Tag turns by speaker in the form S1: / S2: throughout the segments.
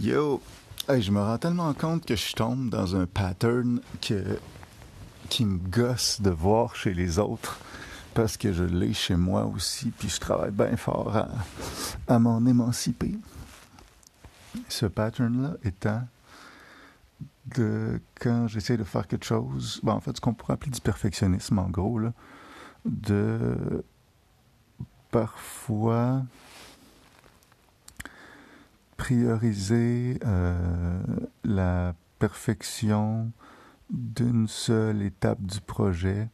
S1: Yo, hey, je me rends tellement compte que je tombe dans un pattern que, qui me gosse de voir chez les autres parce que je l'ai chez moi aussi, puis je travaille bien fort à, à m'en émanciper. Ce pattern-là étant de quand j'essaie de faire quelque chose, ben en fait, ce qu'on pourrait appeler du perfectionnisme, en gros, là, de parfois prioriser euh, la perfection d'une seule étape du projet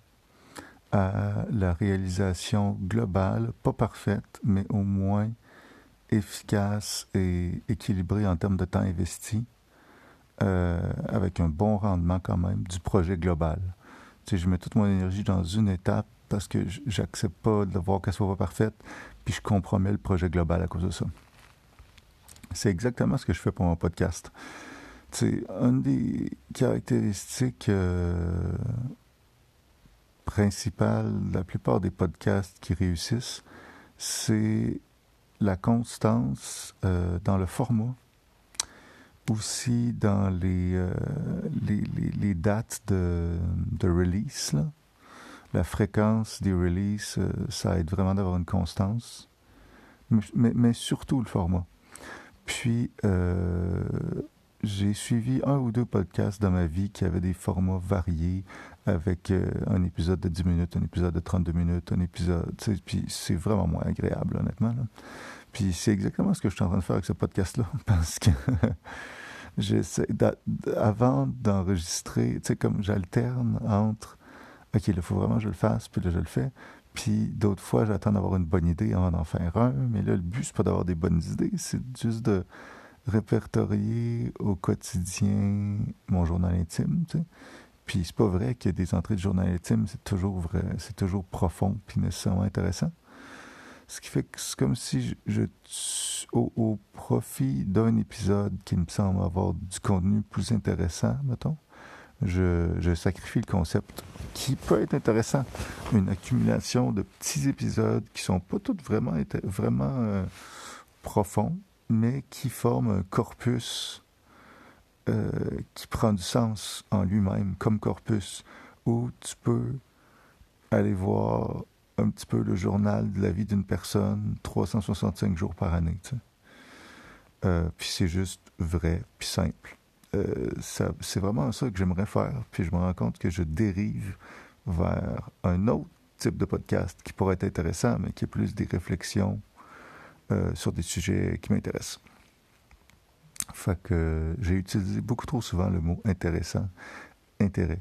S1: à la réalisation globale, pas parfaite, mais au moins efficace et équilibrée en termes de temps investi, euh, avec un bon rendement quand même du projet global. Tu sais, je mets toute mon énergie dans une étape parce que j'accepte pas de voir qu'elle soit pas parfaite, puis je compromets le projet global à cause de ça. C'est exactement ce que je fais pour mon podcast. C'est une des caractéristiques euh, principales de la plupart des podcasts qui réussissent, c'est la constance euh, dans le format, aussi dans les, euh, les, dates de, de release. La fréquence des releases, ça aide vraiment d'avoir une constance, mais surtout le format. Puis, euh, j'ai suivi un ou deux podcasts dans ma vie qui avaient des formats variés, avec euh, un épisode de 10 minutes, un épisode de 32 minutes, un épisode... Puis c'est vraiment moins agréable, honnêtement. Puis c'est exactement ce que je suis en train de faire avec ce podcast-là, parce que. Avant d'enregistrer, tu sais, comme j'alterne entre... OK, il faut vraiment que je le fasse, puis là, je le fais. Puis d'autres fois, j'attends d'avoir une bonne idée avant d'en faire un. Mais là, le but, c'est pas d'avoir des bonnes idées, c'est juste de répertorier au quotidien mon journal intime, tu sais. Puis c'est pas vrai que des entrées de journal intime, c'est toujours vrai, c'est toujours profond puis nécessairement intéressant. Ce qui fait que c'est comme si je, au, au, profit d'un épisode qui me semble avoir du contenu plus intéressant, mettons, je, sacrifie le concept qui peut être intéressant. Une accumulation de petits épisodes qui sont pas tous vraiment, vraiment euh, profonds, mais qui forment un corpus euh, qui prend du sens en lui-même comme corpus, où tu peux aller voir un petit peu le journal de la vie d'une personne 365 jours par année. Euh, puis c'est juste vrai, puis simple. Euh, c'est vraiment ça que j'aimerais faire. Puis je me rends compte que je dérive vers un autre type de podcast qui pourrait être intéressant, mais qui est plus des réflexions euh, sur des sujets qui m'intéressent. Fait que j'ai utilisé beaucoup trop souvent le mot intéressant, intérêt,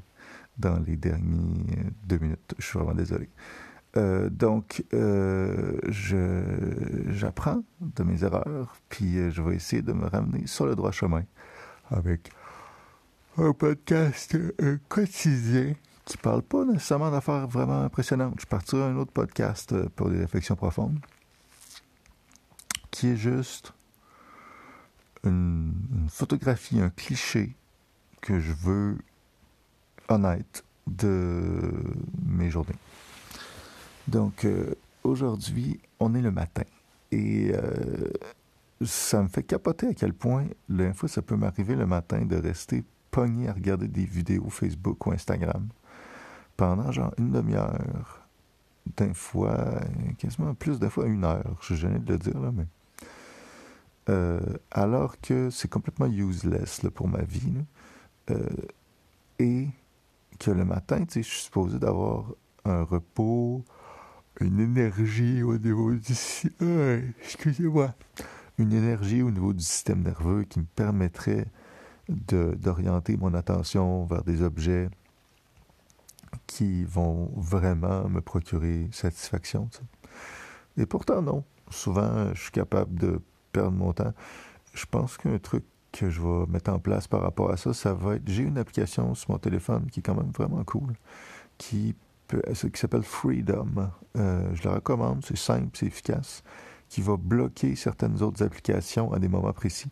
S1: dans les dernières deux minutes. Je suis vraiment désolé. Euh, donc, j'apprends de mes erreurs, puis je vais essayer de me ramener sur le droit chemin avec un podcast euh, quotidien qui parle pas nécessairement d'affaires vraiment impressionnantes. Je partirai un autre podcast euh, pour des réflexions profondes qui est juste une, photographie, un cliché que je veux honnête de mes journées. Donc euh, aujourd'hui, on est le matin et ça me fait capoter à quel point, l'info, ça peut m'arriver le matin de rester pogné à regarder des vidéos Facebook ou Instagram pendant genre une demi-heure, d'un fois, quasiment plus de fois une heure, je suis gêné de le dire, là, mais. Euh, alors que c'est complètement useless là, pour ma vie. Euh, et que le matin, je suis supposé d'avoir un repos, une énergie au niveau du... excusez-moi une énergie au niveau du système nerveux qui me permettrait d'orienter mon attention vers des objets qui vont vraiment me procurer satisfaction. Et pourtant, non. Souvent, je suis capable de perdre mon temps. Je pense qu'un truc que je vais mettre en place par rapport à ça, ça va être, j'ai une application sur mon téléphone qui est quand même vraiment cool, qui, qui s'appelle Freedom. Euh, je la recommande, c'est simple, c'est efficace qui va bloquer certaines autres applications à des moments précis.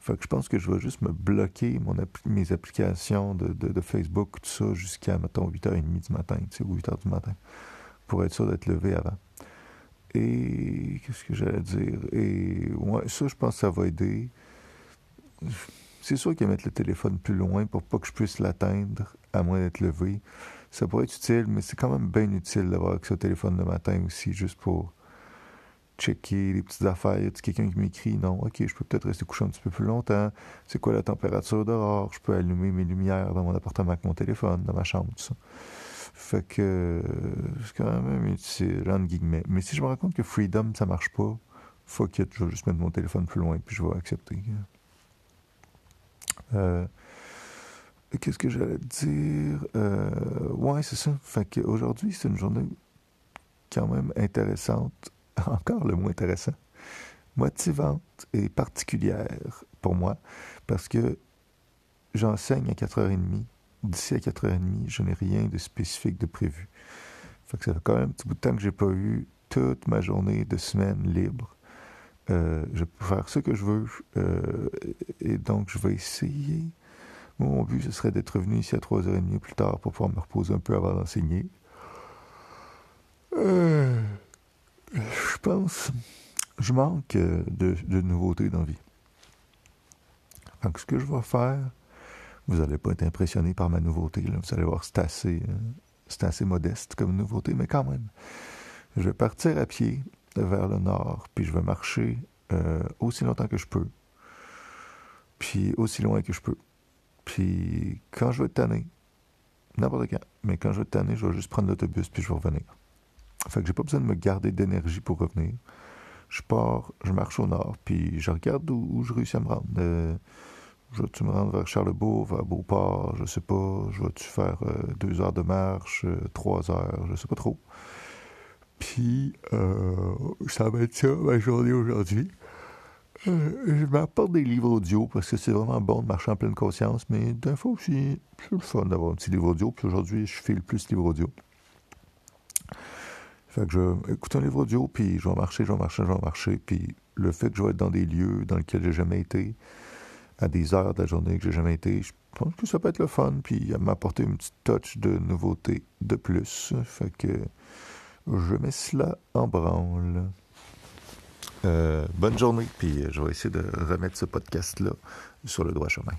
S1: Fait que je pense que je vais juste me bloquer mes applications de, Facebook, tout ça, jusqu'à, mettons, 8h30 du matin, ou 8h du matin, pour être sûr d'être levé avant. Et qu'est-ce que j'allais dire? Et ça, je pense que ça va aider. c'est sûr que mettre le téléphone plus loin pour pas que je puisse l'atteindre, à moins d'être levé, ça pourrait être utile, mais c'est quand même bien utile d'avoir accès au téléphone le matin aussi, juste pour checker les petites affaires. Y a quelqu'un qui m'écrit? Non, ok, je peux peut-être rester couché un petit peu plus longtemps. C'est quoi la température dehors? Je peux allumer mes lumières dans mon appartement avec mon téléphone, dans ma chambre, tout ça. Fait que c'est quand même utile, entre guillemets. Mais si je me rends compte que Freedom, ça marche pas, fuck it, je vais juste mettre mon téléphone plus loin, puis je vais accepter. Euh, Qu'est-ce que j'allais dire? Euh, ouais, c'est ça. Fait qu'aujourd'hui, c'est une journée quand même intéressante encore le moins intéressant, motivante et particulière pour moi, parce que j'enseigne à 4h30. D'ici à 4h30, je n'ai rien de spécifique de prévu. Fait que ça fait quand même un petit bout de temps que j'ai pas eu toute ma journée de semaine libre. Euh, je peux faire ce que je veux euh, et donc je vais essayer. Mon but, ce serait d'être revenu ici à 3h30 plus tard pour pouvoir me reposer un peu avant d'enseigner. Euh, pense, je manque euh, de, nouveautés dans la vie. Donc, ce que je vais faire, vous n'allez pas être impressionné par ma nouveauté. Vous allez voir, c'est assez, euh, assez modeste comme nouveauté, mais quand même. Je vais partir à pied vers le nord, puis je vais marcher euh, aussi longtemps que je peux, puis aussi loin que je peux. Puis quand je vais tanné, n'importe quand, mais quand je vais tanné, je vais juste prendre l'autobus, puis je vais revenir. Fait que j'ai pas besoin de me garder d'énergie pour revenir. Je pars, je marche au nord, puis je regarde où, je réussis à me rendre. Euh, je vais-tu me rendre vers Charlebourg, vers Beauport, je sais pas. Je vais-tu faire euh, deux heures de marche, euh, trois heures, je sais pas trop. Puis, ça va être ça, ma journée aujourd'hui. je m'apporte des livres audio parce que c'est vraiment bon de marcher en pleine conscience, mais d'un fois aussi, c'est le fun d'avoir un petit livre audio. Puis aujourd'hui, je fais le plus livre audio. Fait que je vais écouter un livre audio, puis je vais marcher, je vais marcher, je vais marcher. Puis le fait que je vais être dans des lieux dans lesquels j'ai jamais été, à des heures de la journée que j'ai jamais été, je pense que ça peut être le fun, puis m'apporter une petite touch de nouveauté de plus. Fait que je mets cela en branle. Euh, bonne journée, puis je vais essayer de remettre ce podcast-là sur le droit chemin.